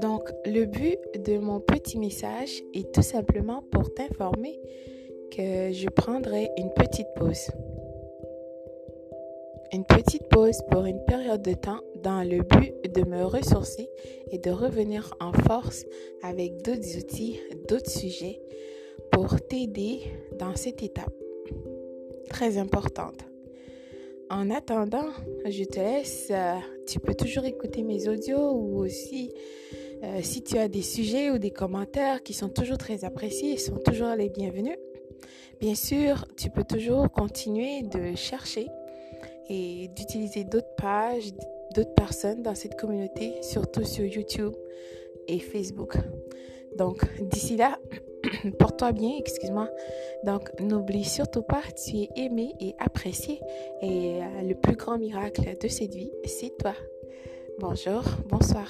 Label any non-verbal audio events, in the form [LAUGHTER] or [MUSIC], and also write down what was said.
Donc, le but de mon petit message est tout simplement pour t'informer que je prendrai une petite pause. Une petite pause pour une période de temps dans le but de me ressourcer et de revenir en force avec d'autres outils, d'autres sujets pour t'aider dans cette étape très importante. En attendant, je te laisse, euh, tu peux toujours écouter mes audios ou aussi euh, si tu as des sujets ou des commentaires qui sont toujours très appréciés, sont toujours les bienvenus. Bien sûr, tu peux toujours continuer de chercher et d'utiliser d'autres pages, d'autres personnes dans cette communauté, surtout sur YouTube et Facebook. Donc, d'ici là, [COUGHS] porte-toi bien, excuse-moi. Donc, n'oublie surtout pas, tu es aimé et apprécié. Et euh, le plus grand miracle de cette vie, c'est toi. Bonjour, bonsoir.